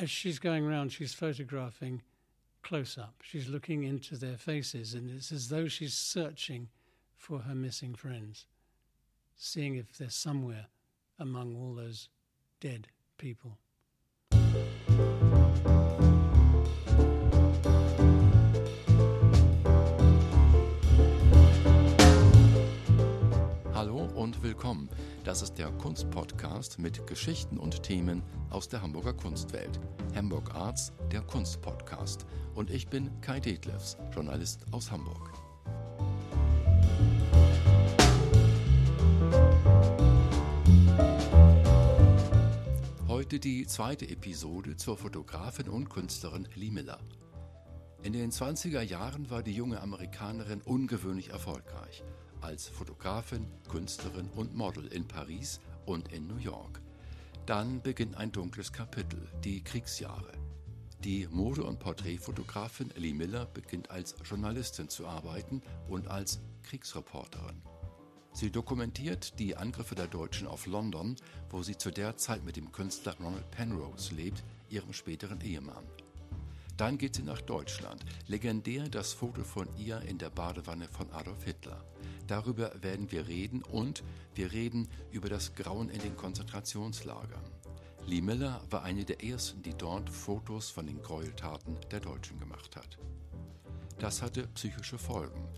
as she's going around, she's photographing close up. She's looking into their faces, and it's as though she's searching for her missing friends, seeing if they're somewhere among all those dead people. Und willkommen. Das ist der Kunstpodcast mit Geschichten und Themen aus der Hamburger Kunstwelt. Hamburg Arts, der Kunstpodcast. Und ich bin Kai Detlefs, Journalist aus Hamburg. Heute die zweite Episode zur Fotografin und Künstlerin Miller. In den 20er Jahren war die junge Amerikanerin ungewöhnlich erfolgreich als Fotografin, Künstlerin und Model in Paris und in New York. Dann beginnt ein dunkles Kapitel, die Kriegsjahre. Die Mode- und Porträtfotografin Lee Miller beginnt als Journalistin zu arbeiten und als Kriegsreporterin. Sie dokumentiert die Angriffe der Deutschen auf London, wo sie zu der Zeit mit dem Künstler Ronald Penrose lebt, ihrem späteren Ehemann. Dann geht sie nach Deutschland. Legendär das Foto von ihr in der Badewanne von Adolf Hitler. Darüber werden wir reden und wir reden über das Grauen in den Konzentrationslagern. Lee Miller war eine der ersten, die dort Fotos von den Gräueltaten der Deutschen gemacht hat. Das hatte psychische Folgen.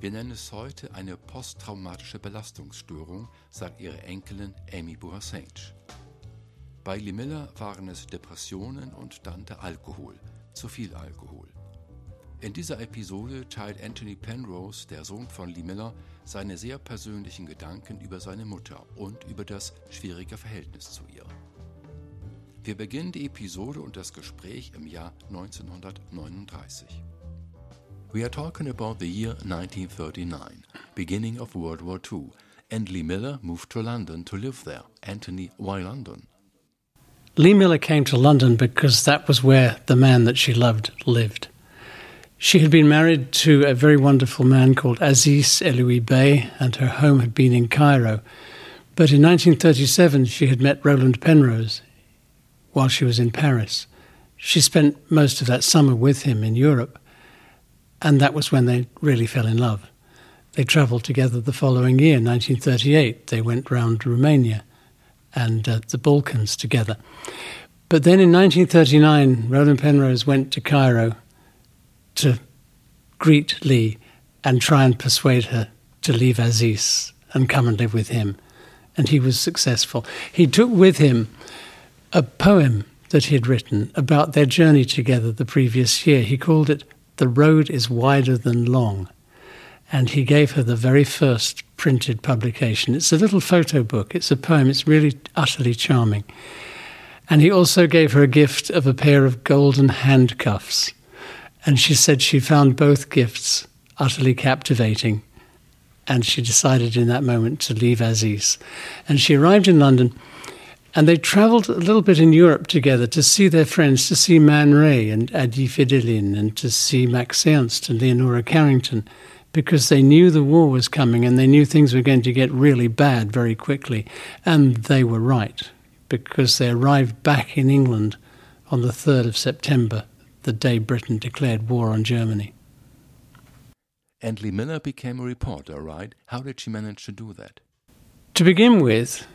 Wir nennen es heute eine posttraumatische Belastungsstörung, sagt ihre Enkelin Amy Bourasage. Bei Lee Miller waren es Depressionen und dann der Alkohol, zu viel Alkohol. In dieser Episode teilt Anthony Penrose, der Sohn von Lee Miller, seine sehr persönlichen Gedanken über seine Mutter und über das schwierige Verhältnis zu ihr. Wir beginnen die Episode und das Gespräch im Jahr 1939. We are talking about the year 1939, beginning of World War II, and Lee Miller moved to London to live there. Anthony, why London? Lee Miller came to London because that was where the man that she loved lived. She had been married to a very wonderful man called Aziz Eloui Bey, and her home had been in Cairo. But in 1937, she had met Roland Penrose while she was in Paris. She spent most of that summer with him in Europe, and that was when they really fell in love. They travelled together the following year, 1938. They went round Romania and uh, the Balkans together. But then in 1939, Roland Penrose went to Cairo to greet Lee and try and persuade her to leave Aziz and come and live with him. And he was successful. He took with him a poem that he had written about their journey together the previous year. He called it The Road is Wider Than Long. And he gave her the very first printed publication. It's a little photo book, it's a poem, it's really utterly charming. And he also gave her a gift of a pair of golden handcuffs and she said she found both gifts utterly captivating. And she decided in that moment to leave Aziz. And she arrived in London and they travelled a little bit in Europe together to see their friends, to see Man Ray and Ady Fidelin, and to see Max Ernst and Leonora Carrington, because they knew the war was coming and they knew things were going to get really bad very quickly. And they were right, because they arrived back in England on the 3rd of September the day Britain declared war on Germany. And Lee Miller became a reporter, right? How did she manage to do that? To begin with,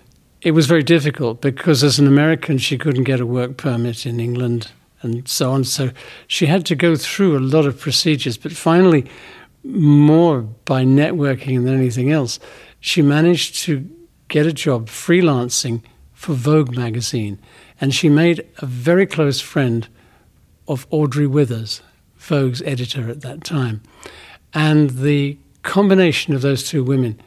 it was very difficult because as an American, she couldn't get a work permit in England and so on. So she had to go through a lot of procedures. But finally, more by networking than anything else, she managed to get a job freelancing for Vogue magazine. And she made a very close friend of Audrey Withers, Vogue's editor at that time. And the combination of those two women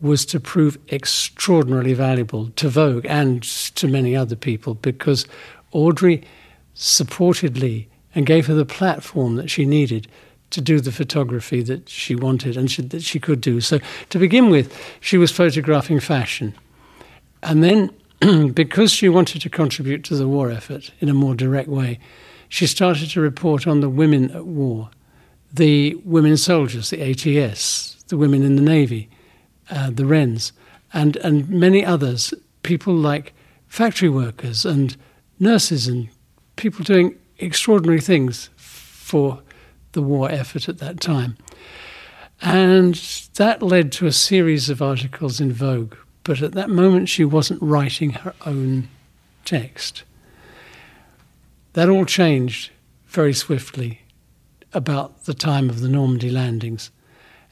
was to prove extraordinarily valuable to Vogue and to many other people because Audrey supported Lee and gave her the platform that she needed to do the photography that she wanted and she, that she could do. So, to begin with, she was photographing fashion. And then, because she wanted to contribute to the war effort in a more direct way, she started to report on the women at war, the women soldiers, the ATS, the women in the Navy, uh, the Wrens, and, and many others, people like factory workers and nurses and people doing extraordinary things for the war effort at that time. And that led to a series of articles in Vogue. But at that moment, she wasn't writing her own text. That all changed very swiftly about the time of the Normandy landings.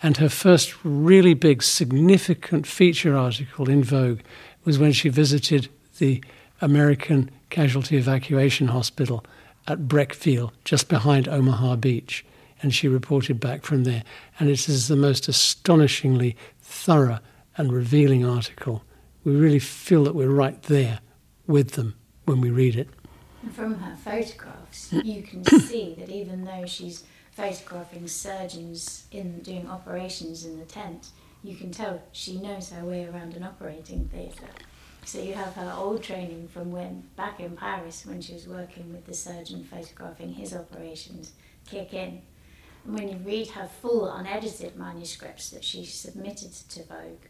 And her first really big, significant feature article in Vogue was when she visited the American Casualty Evacuation Hospital at Breckville, just behind Omaha Beach. And she reported back from there. And it is the most astonishingly thorough and revealing article. We really feel that we're right there with them when we read it. From her photographs, you can see that even though she's photographing surgeons in doing operations in the tent, you can tell she knows her way around an operating theatre. So you have her old training from when back in Paris when she was working with the surgeon photographing his operations kick in. And when you read her full unedited manuscripts that she submitted to Vogue,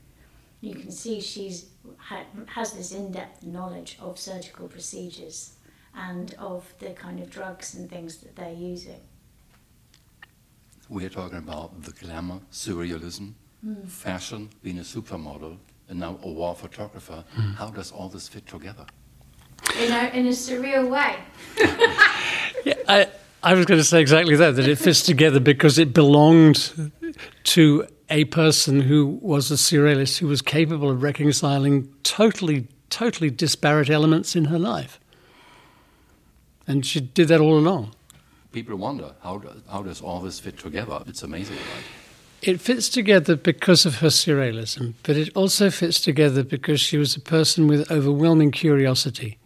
you can see she's ha, has this in-depth knowledge of surgical procedures and of the kind of drugs and things that they're using. We're talking about the glamour, surrealism, mm. fashion, being a supermodel, and now a war photographer. Mm. How does all this fit together? In a, in a surreal way. yeah, I, I was going to say exactly that, that it fits together because it belonged to a person who was a surrealist who was capable of reconciling totally, totally disparate elements in her life. And she did that all along. People wonder how, do, how does all this fit together? It's amazing, right? It fits together because of her surrealism, but it also fits together because she was a person with overwhelming curiosity.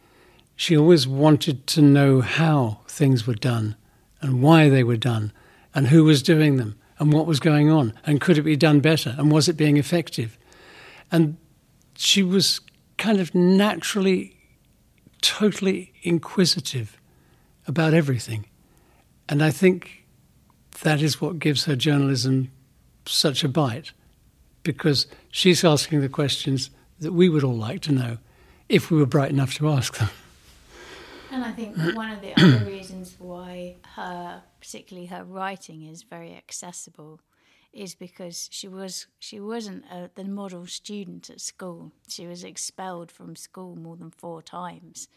She always wanted to know how things were done and why they were done and who was doing them and what was going on and could it be done better and was it being effective. And she was kind of naturally, totally inquisitive about everything. And I think that is what gives her journalism such a bite, because she's asking the questions that we would all like to know if we were bright enough to ask them. And I think one of the other reasons why her, particularly her writing, is very accessible, is because she was she wasn't a, the model student at school. She was expelled from school more than four times,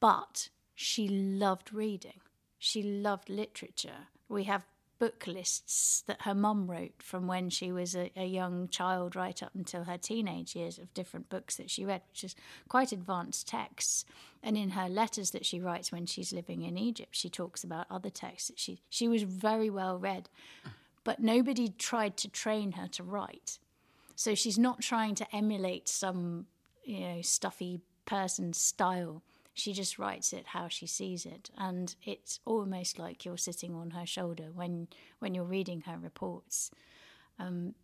but she loved reading. She loved literature. We have book lists that her mum wrote from when she was a, a, young child right up until her teenage years of different books that she read, which is quite advanced texts. And in her letters that she writes when she's living in Egypt, she talks about other texts that she she was very well read, but nobody tried to train her to write. So she's not trying to emulate some you know stuffy person's style she just writes it how she sees it, and it's almost like you're sitting on her shoulder when when you're reading her reports, um,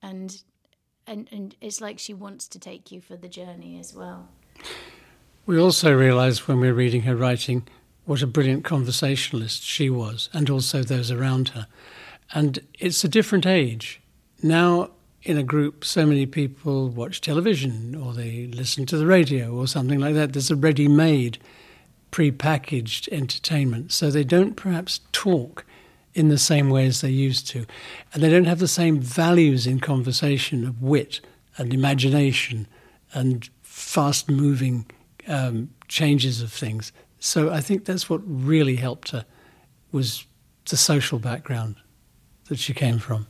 and and and it's like she wants to take you for the journey as well. We also realise when we're reading her writing what a brilliant conversationalist she was, and also those around her. And it's a different age. Now in a group, so many people watch television or they listen to the radio or something like that. There's a ready made, pre packaged entertainment. So they don't perhaps talk in the same way as they used to. And they don't have the same values in conversation of wit and imagination and fast moving um, changes of things. So I think that's what really helped her was the social background that she came from.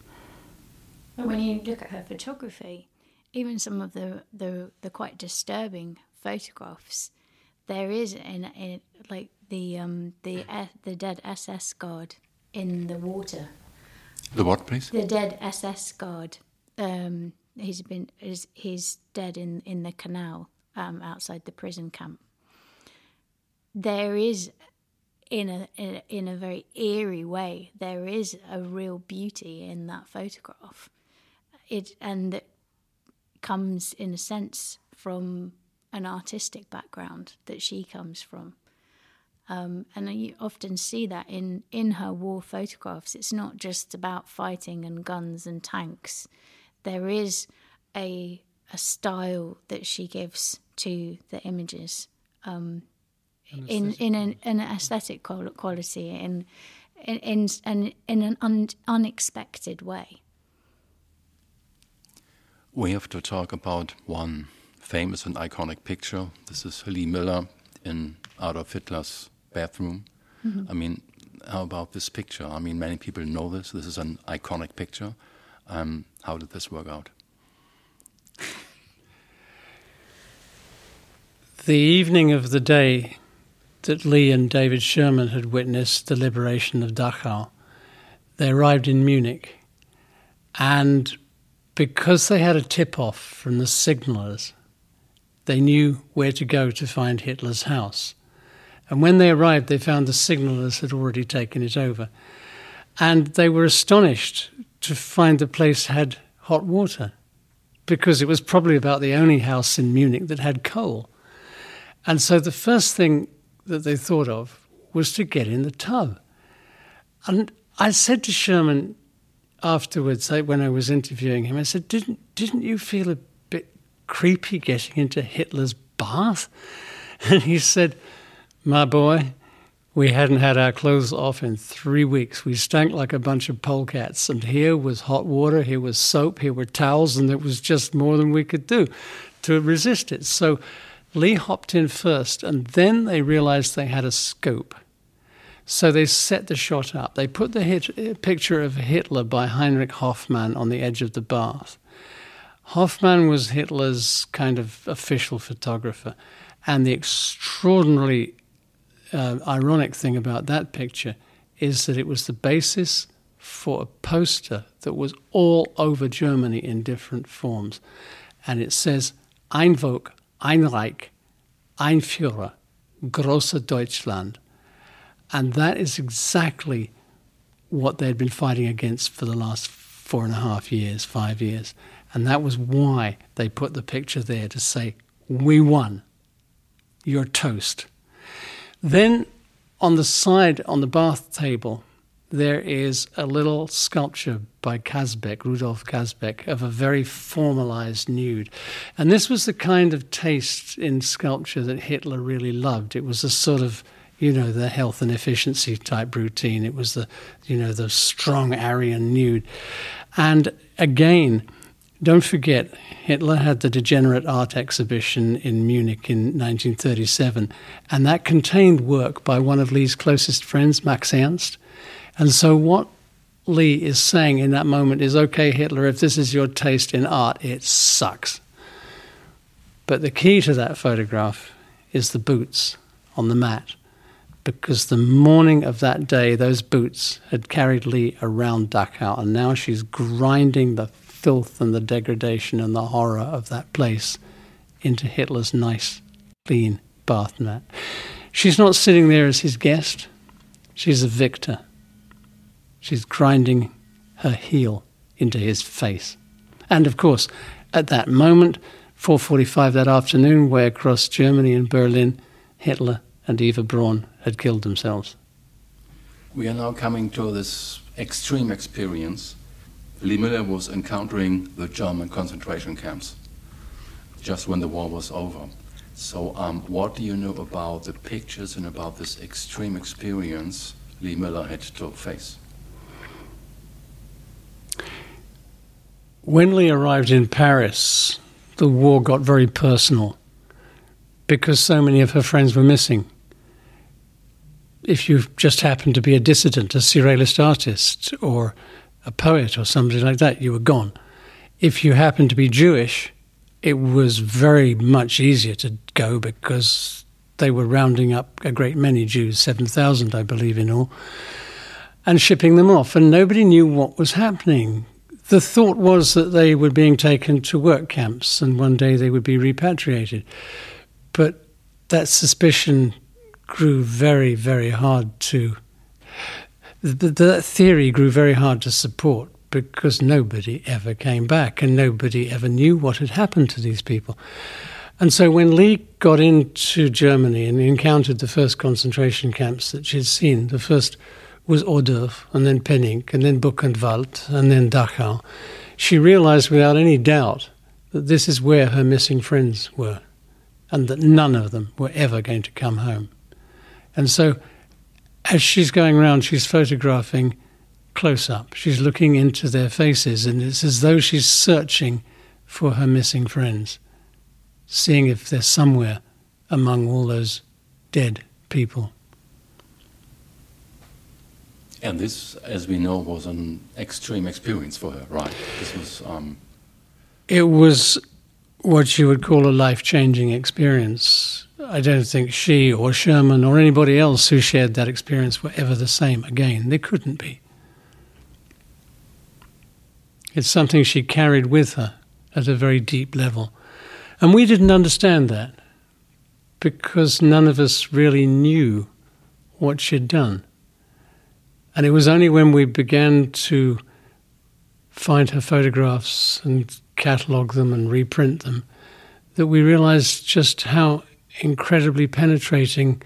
But when you look at her photography, even some of the, the, the quite disturbing photographs, there is in, in like the um, the the dead SS guard in the water. The what, please? The dead SS guard. Um, he's been is he's dead in in the canal um, outside the prison camp. There is in a, in a in a very eerie way. There is a real beauty in that photograph it and it comes in a sense from an artistic background that she comes from. Um, and you often see that in, in her war photographs. It's not just about fighting and guns and tanks. There is a, a style that she gives to the images. Um, in in an, an aesthetic quality in in in, in, in an un, unexpected way. We have to talk about one famous and iconic picture. This is Lee Miller in Adolf Hitler's bathroom. Mm-hmm. I mean, how about this picture? I mean, many people know this. This is an iconic picture. Um, how did this work out? the evening of the day that Lee and David Scherman had witnessed the liberation of Dachau, they arrived in Munich. And because they had a tip off from the signallers, they knew where to go to find Hitler's house. And when they arrived, they found the signallers had already taken it over. And they were astonished to find the place had hot water because it was probably about the only house in Munich that had coal. And so the first thing that they thought of was to get in the tub. And I said to Scherman afterwards, when I was interviewing him, I said, "Didn't didn't you feel a bit creepy getting into Hitler's bath?" And he said, "My boy." We hadn't had our clothes off in three weeks. We stank like a bunch of polecats. And here was hot water, here was soap, here were towels, and it was just more than we could do to resist it. So Lee hopped in first, and then they realized they had a scope. So they set the shot up. They put the hit, picture of Hitler by Heinrich Hoffmann on the edge of the bath. Hoffmann was Hitler's kind of official photographer. And the extraordinarily uh, ironic thing about that picture is that it was the basis for a poster that was all over Germany in different forms. And it says, Ein Volk, ein Reich, ein Führer, große Deutschland. And that is exactly what they'd been fighting against for the last four and a half years, five years. And that was why they put the picture there to say, We won. You're toast. Then on the side, on the bath table, there is a little sculpture by Kaesbach, Rudolf Kaesbach, of a very formalized nude. And this was the kind of taste in sculpture that Hitler really loved. It was a sort of, you know, the health and efficiency type routine. It was the, you know, the strong Aryan nude. And again, don't forget, Hitler had the Degenerate Art Exhibition in Munich in 1937, and that contained work by one of Lee's closest friends, Max Ernst. And so, what Lee is saying in that moment is okay, Hitler, if this is your taste in art, it sucks. But the key to that photograph is the boots on the mat. Because the morning of that day, those boots had carried Lee around Dachau, and now she's grinding the filth and the degradation and the horror of that place into Hitler's nice, clean bath mat. She's not sitting there as his guest, she's a victor. She's grinding her heel into his face. And of course, at that moment, 4:45 that afternoon, way across Germany and Berlin, Hitler and Eva Braun had killed themselves. We are now coming to this extreme experience. Lee Miller was encountering the German concentration camps just when the war was over. So, um, what do you know about the pictures and about this extreme experience Lee Miller had to face? When Lee arrived in Paris, the war got very personal because so many of her friends were missing. If you just happened to be a dissident, a surrealist artist, or a poet, or somebody like that, you were gone. If you happened to be Jewish, it was very much easier to go because they were rounding up a great many Jews, 7,000, I believe, in all, and shipping them off. And nobody knew what was happening the thought was that they were being taken to work camps and one day they would be repatriated. But that suspicion grew very, very hard to. That theory grew very hard to support because nobody ever came back and nobody ever knew what had happened to these people. And so when Lee got into Germany and encountered the first concentration camps that she'd seen, the first was Ohrdruf, and then Penning, and then Buchenwald, and then Dachau, she realized without any doubt that this is where her missing friends were, and that none of them were ever going to come home. And so as she's going around, she's photographing close up. She's looking into their faces, and it's as though she's searching for her missing friends, seeing if they're somewhere among all those dead people. And this, as we know, was an extreme experience for her, right? This was. Um... It was what you would call a life changing experience. I don't think she or Scherman or anybody else who shared that experience were ever the same again. They couldn't be. It's something she carried with her at a very deep level. And we didn't understand that because none of us really knew what she'd done. And it was only when we began to find her photographs and catalogue them and reprint them that we realized just how incredibly penetrating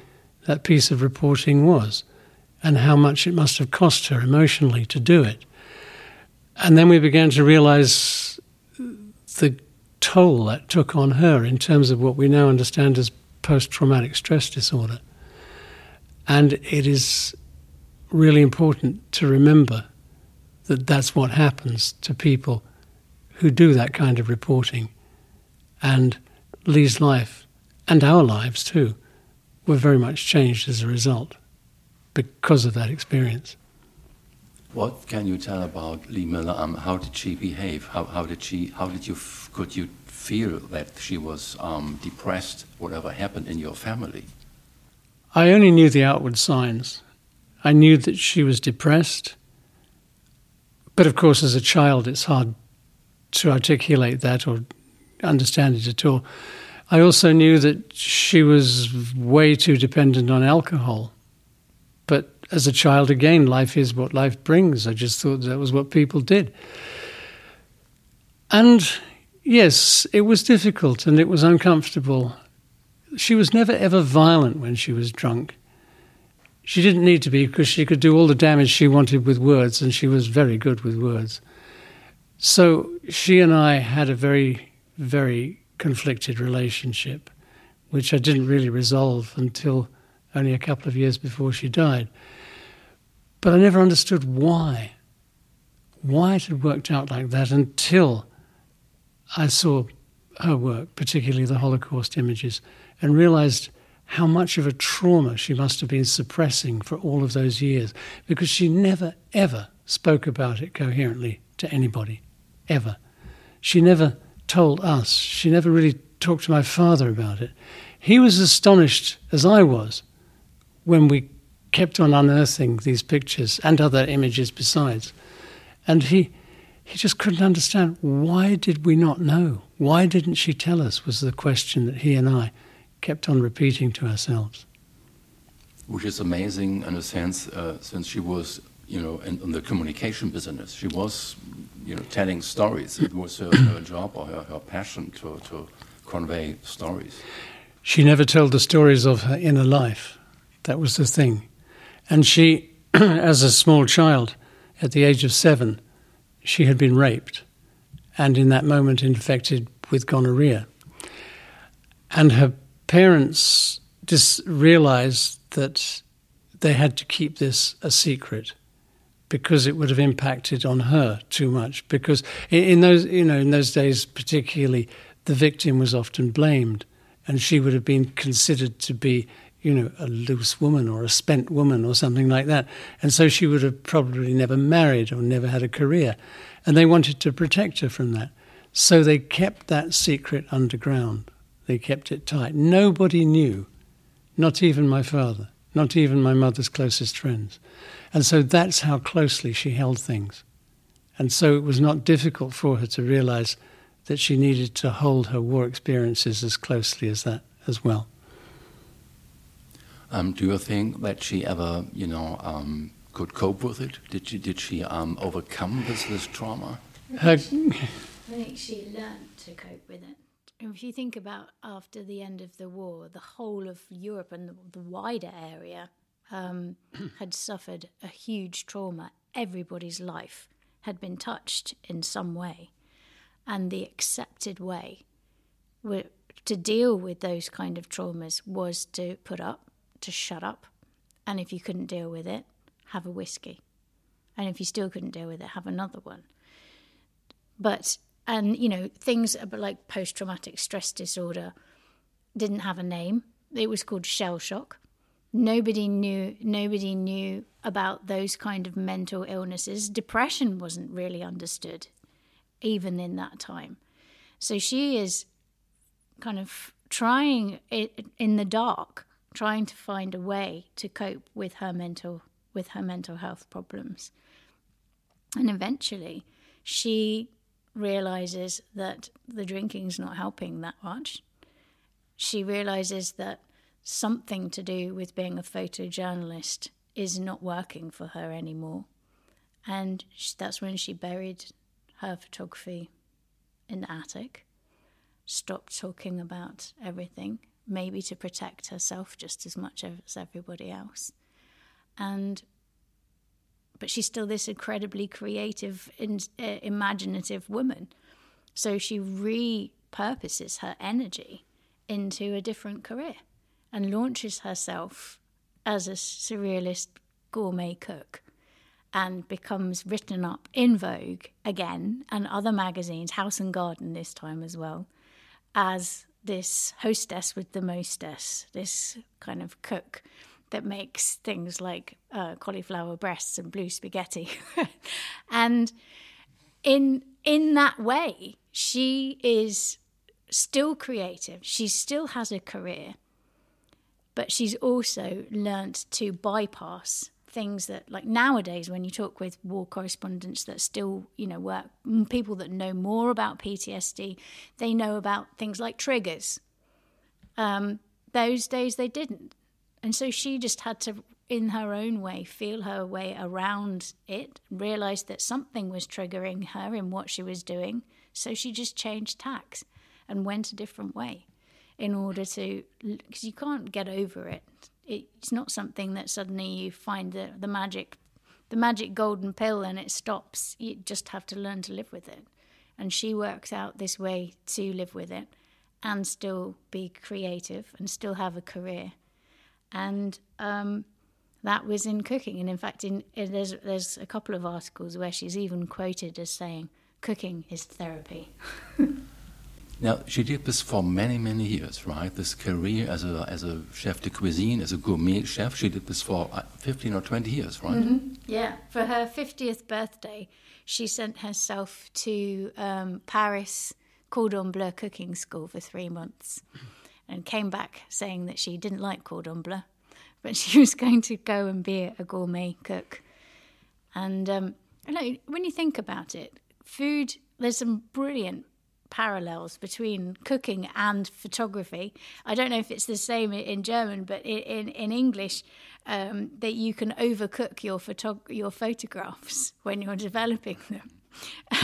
that piece of reporting was and how much it must have cost her emotionally to do it. And then we began to realize the toll that took on her in terms of what we now understand as post traumatic stress disorder. And it is really important to remember that that's what happens to people who do that kind of reporting. And Lee's life, and our lives too, were very much changed as a result because of that experience. What can you tell about Lee Miller? Um, how did she behave? How, how did she? How did you? Could you feel that she was um, depressed? Whatever happened in your family? I only knew the outward signs. I knew that she was depressed. But of course, as a child, it's hard to articulate that or understand it at all. I also knew that she was way too dependent on alcohol. But as a child, again, life is what life brings. I just thought that was what people did. And yes, it was difficult and it was uncomfortable. She was never ever violent when she was drunk. She didn't need to be because she could do all the damage she wanted with words, and she was very good with words. So she and I had a very, very conflicted relationship, which I didn't really resolve until only a couple of years before she died. But I never understood why. Why it had worked out like that until I saw her work, particularly the Holocaust images, and realized how much of a trauma she must have been suppressing for all of those years because she never, ever spoke about it coherently to anybody, ever. She never told us. She never really talked to my father about it. He was astonished, as I was, when we kept on unearthing these pictures and other images besides. And he, he just couldn't understand why did we not know? Why didn't she tell us? Was the question that he and I kept on repeating to ourselves. Which is amazing in a sense, uh, since she was, you know, in, in, the communication business. She was, you know, telling stories. It was her, her job or her, her passion to, to convey stories. She never told the stories of her inner life. That was the thing. And she, as a small child, at the age of seven, she had been raped and in that moment infected with gonorrhea. And her parents just realized that they had to keep this a secret because it would have impacted on her too much. Because in those, you know, in those days, particularly, the victim was often blamed, and she would have been considered to be, you know, a loose woman or a spent woman or something like that. And so she would have probably never married or never had a career, and they wanted to protect her from that. So they kept that secret underground. They kept it tight. Nobody knew, not even my father, not even my mother's closest friends. And so that's how closely she held things. And so it was not difficult for her to realize that she needed to hold her war experiences as closely as that as well. Um, do you think that she ever, you know, um, could cope with it? Did she, did she um, overcome this, this trauma? Her, I think she learned to cope with it if you think about after the end of the war, the whole of Europe and the, the wider area um, had suffered a huge trauma. Everybody's life had been touched in some way. And the accepted way to deal with those kind of traumas was to put up, to shut up, And if you couldn't deal with it, have a whiskey. And if you still couldn't deal with it, have another one. But, and, you know, things like post traumatic stress disorder didn't have a name. It was called shell shock. Nobody knew nobody knew about those kind of mental illnesses. Depression wasn't really understood even in that time. So she is kind of trying it in the dark, trying to find a way to cope with her mental with her mental health problems. And eventually she realizes that the drinking's not helping that much. She realizes that something to do with being a photojournalist is not working for her anymore. And that's when she buried her photography in the attic, stopped talking about everything, maybe to protect herself just as much as everybody else. And but she's still this incredibly creative and uh, imaginative woman. So she repurposes her energy into a different career and launches herself as a surrealist gourmet cook and becomes written up in Vogue again and other magazines, House and Garden this time as well, as this hostess with the mostess, this kind of cook that makes things like uh, cauliflower breasts and blue spaghetti. and in in that way, she is still creative. She still has a career, but she's also learnt to bypass things that like nowadays when you talk with war correspondents that still you know work people that know more about ptsd they know about things like triggers um, those days they didn't and so she just had to in her own way feel her way around it realized that something was triggering her in what she was doing. So she just changed tacks and went a different way in order to because you can't get over it. It's not something that suddenly you find the, the magic the magic golden pill and it stops. You just have to learn to live with it. And she works out this way to live with it and still be creative and still have a career and um, that was in cooking and in fact in, in, there's there's a couple of articles where she's even quoted as saying cooking is therapy Now, she did this for many, many years, right? This career as a, as a chef de cuisine, as a gourmet chef, she did this for uh, 15 or 20 years, right? Mm-hmm. Yeah. For her 50th birthday, she sent herself to um, Paris Cordon Bleu cooking school for three months and came back saying that she didn't like Cordon Bleu, but she was going to go and be a gourmet cook. And um, when you think about it, food, there's some brilliant parallels between cooking and photography. I don't know if it's the same in German, but in in English, um, that you can overcook your your photographs when you're developing them.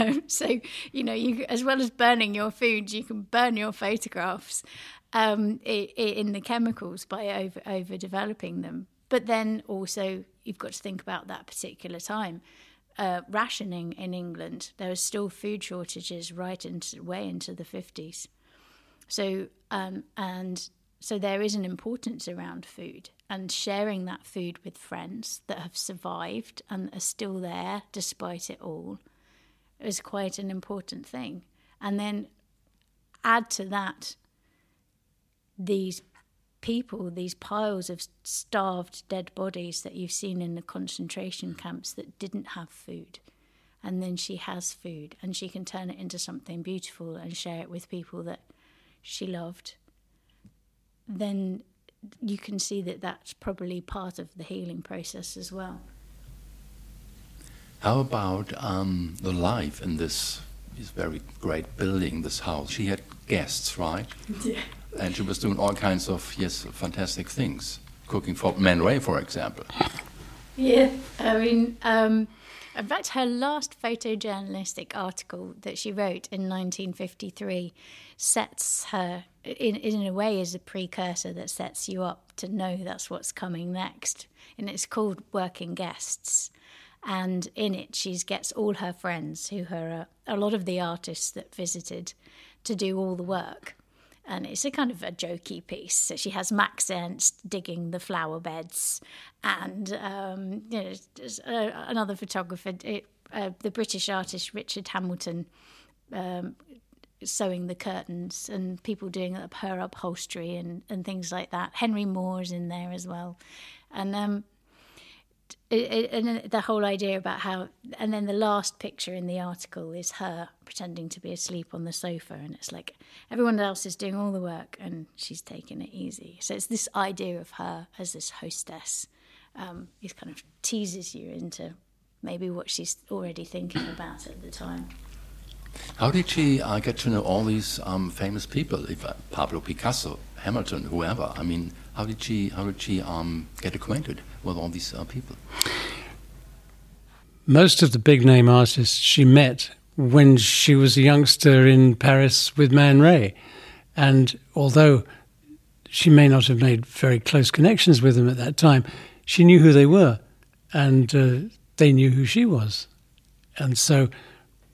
Um, so you know, you as well as burning your food, you can burn your photographs um, in the chemicals by over over developing them. But then also you've got to think about that particular time uh, rationing in England. There were still food shortages right into way into the fifties. So um, and so there is an importance around food and sharing that food with friends that have survived and are still there despite it all is quite an important thing. And then add to that these people, these piles of starved dead bodies that you've seen in the concentration camps that didn't have food. And then she has food and she can turn it into something beautiful and share it with people that she loved. Then you can see that that's probably part of the healing process as well. How about um, the life in this, this very great building, this house? She had guests, right? Yeah and she was doing all kinds of yes fantastic things, cooking for Man Ray, for example. Yeah, I mean, um, in fact, her last photojournalistic article that she wrote in 1953 sets her in in a way is a precursor that sets you up to know that's what's coming next, and it's called Working Guests. And in it, she gets all her friends, who are a lot of the artists that visited, to do all the work and it's a kind of a jokey piece. So she has Max Ernst digging the flower beds, and um, you know, uh, another photographer, it, uh, the British artist Richard Hamilton, um, sewing the curtains, and people doing her upholstery and, and things like that. Henry Moore is in there as well, and um, it, and the whole idea about how, and then the last picture in the article is her pretending to be asleep on the sofa, and it's like everyone else is doing all the work and she's taking it easy. So it's this idea of her as this hostess. Um, it kind of teases you into maybe what she's already thinking about at the time. How did she uh, get to know all these um, famous people? If uh, Pablo Picasso, Hamilton, whoever. I mean, how did she how did she um, get acquainted with all these uh, people? Most of the big name artists she met when she was a youngster in Paris with Man Ray, and although she may not have made very close connections with them at that time, she knew who they were, and uh, they knew who she was, and so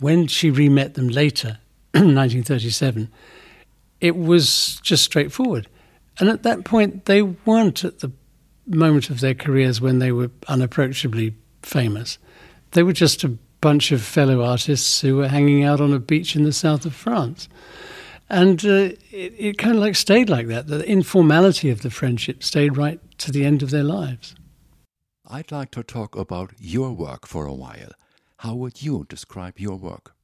when she re-met them later, 1937, it was just straightforward. And at that point, they weren't at the moment of their careers when they were unapproachably famous. They were just a bunch of fellow artists who were hanging out on a beach in the south of France. And uh, it, it kind of like stayed like that. The informality of the friendship stayed right to the end of their lives. I'd like to talk about your work for a while. How would you describe your work?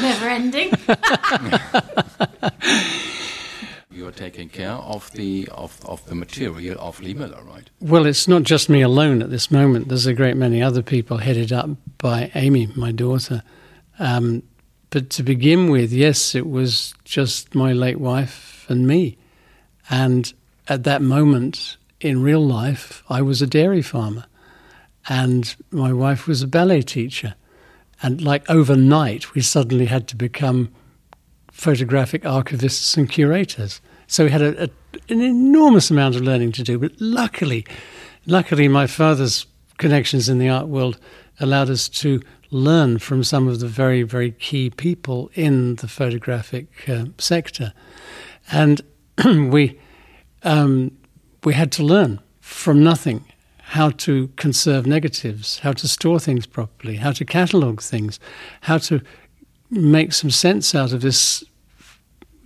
Never ending. You're taking care of the of, of the material of Lee Miller, right? Well, it's not just me alone at this moment. There's a great many other people headed up by Amy, my daughter. Um, but to begin with, yes, it was just my late wife and me. And at that moment in real life, I was a dairy farmer and my wife was a ballet teacher. And like overnight, we suddenly had to become photographic archivists and curators. So we had a, a, an enormous amount of learning to do. But luckily, luckily, my father's connections in the art world allowed us to learn from some of the very, very key people in the photographic uh, sector. And we, um, we had to learn from nothing how to conserve negatives, how to store things properly, how to catalogue things, how to make some sense out of this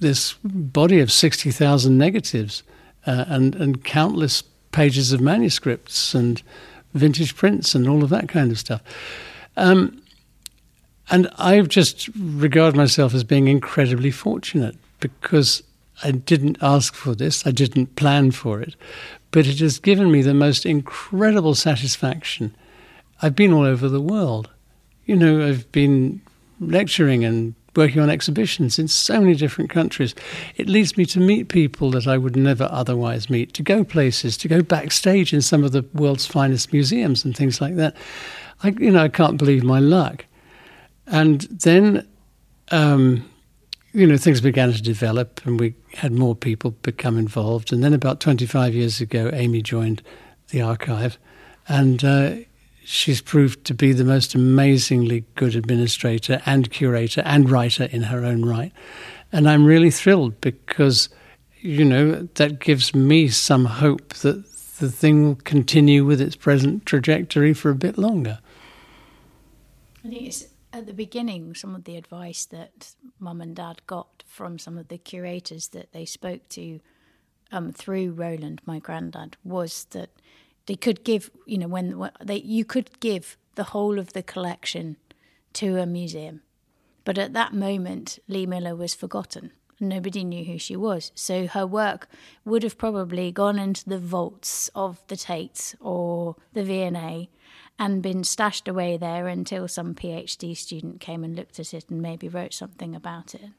this body of sixty thousand negatives uh, and and countless pages of manuscripts and vintage prints and all of that kind of stuff. Um, and I've just regard myself as being incredibly fortunate because I didn't ask for this, I didn't plan for it, but it has given me the most incredible satisfaction. I've been all over the world. You know, I've been lecturing and working on exhibitions in so many different countries. It leads me to meet people that I would never otherwise meet, to go places, to go backstage in some of the world's finest museums and things like that. I, you know, I can't believe my luck. And then um, you know, things began to develop and we had more people become involved. And then about 25 years ago, Amy joined the archive and uh, she's proved to be the most amazingly good administrator and curator and writer in her own right. And I'm really thrilled because, you know, that gives me some hope that the thing will continue with its present trajectory for a bit longer. I think it's at the beginning, some of the advice that mum and dad got from some of the curators that they spoke to um, through Roland, my granddad, was that they could give, you know, when, they you could give the whole of the collection to a museum, but at that moment, Lee Miller was forgotten. Nobody knew who she was, so her work would have probably gone into the vaults of the Tate or the V&A and been stashed away there until some PhD student came and looked at it and maybe wrote something about it.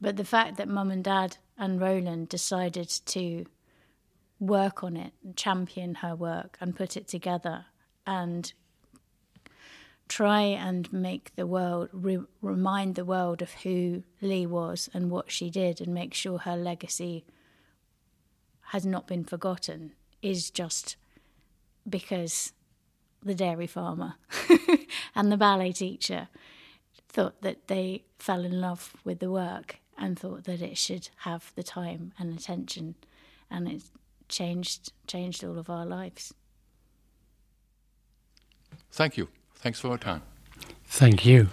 But the fact that mum and dad and Roland decided to work on it champion her work and put it together and try and make the world re- remind the world of who Lee was and what she did and make sure her legacy has not been forgotten is just because the dairy farmer and the ballet teacher thought that they fell in love with the work and thought that it should have the time and attention, and it changed changed all of our lives. Thank you. Thanks for your time. Thank you.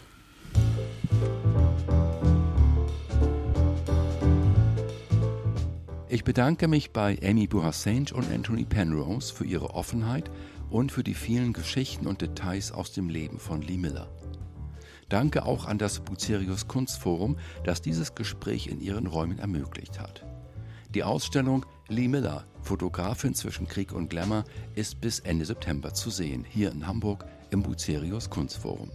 Ich bedanke mich bei Amy Bouhassane und Antony Penrose für ihre Offenheit und für die vielen Geschichten und Details aus dem Leben von Lee Miller. Danke auch an das Bucerius Kunstforum, das dieses Gespräch in ihren Räumen ermöglicht hat. Die Ausstellung Lee Miller, Fotografin zwischen Krieg und Glamour, ist bis Ende September zu sehen, hier in Hamburg im Bucerius Kunstforum.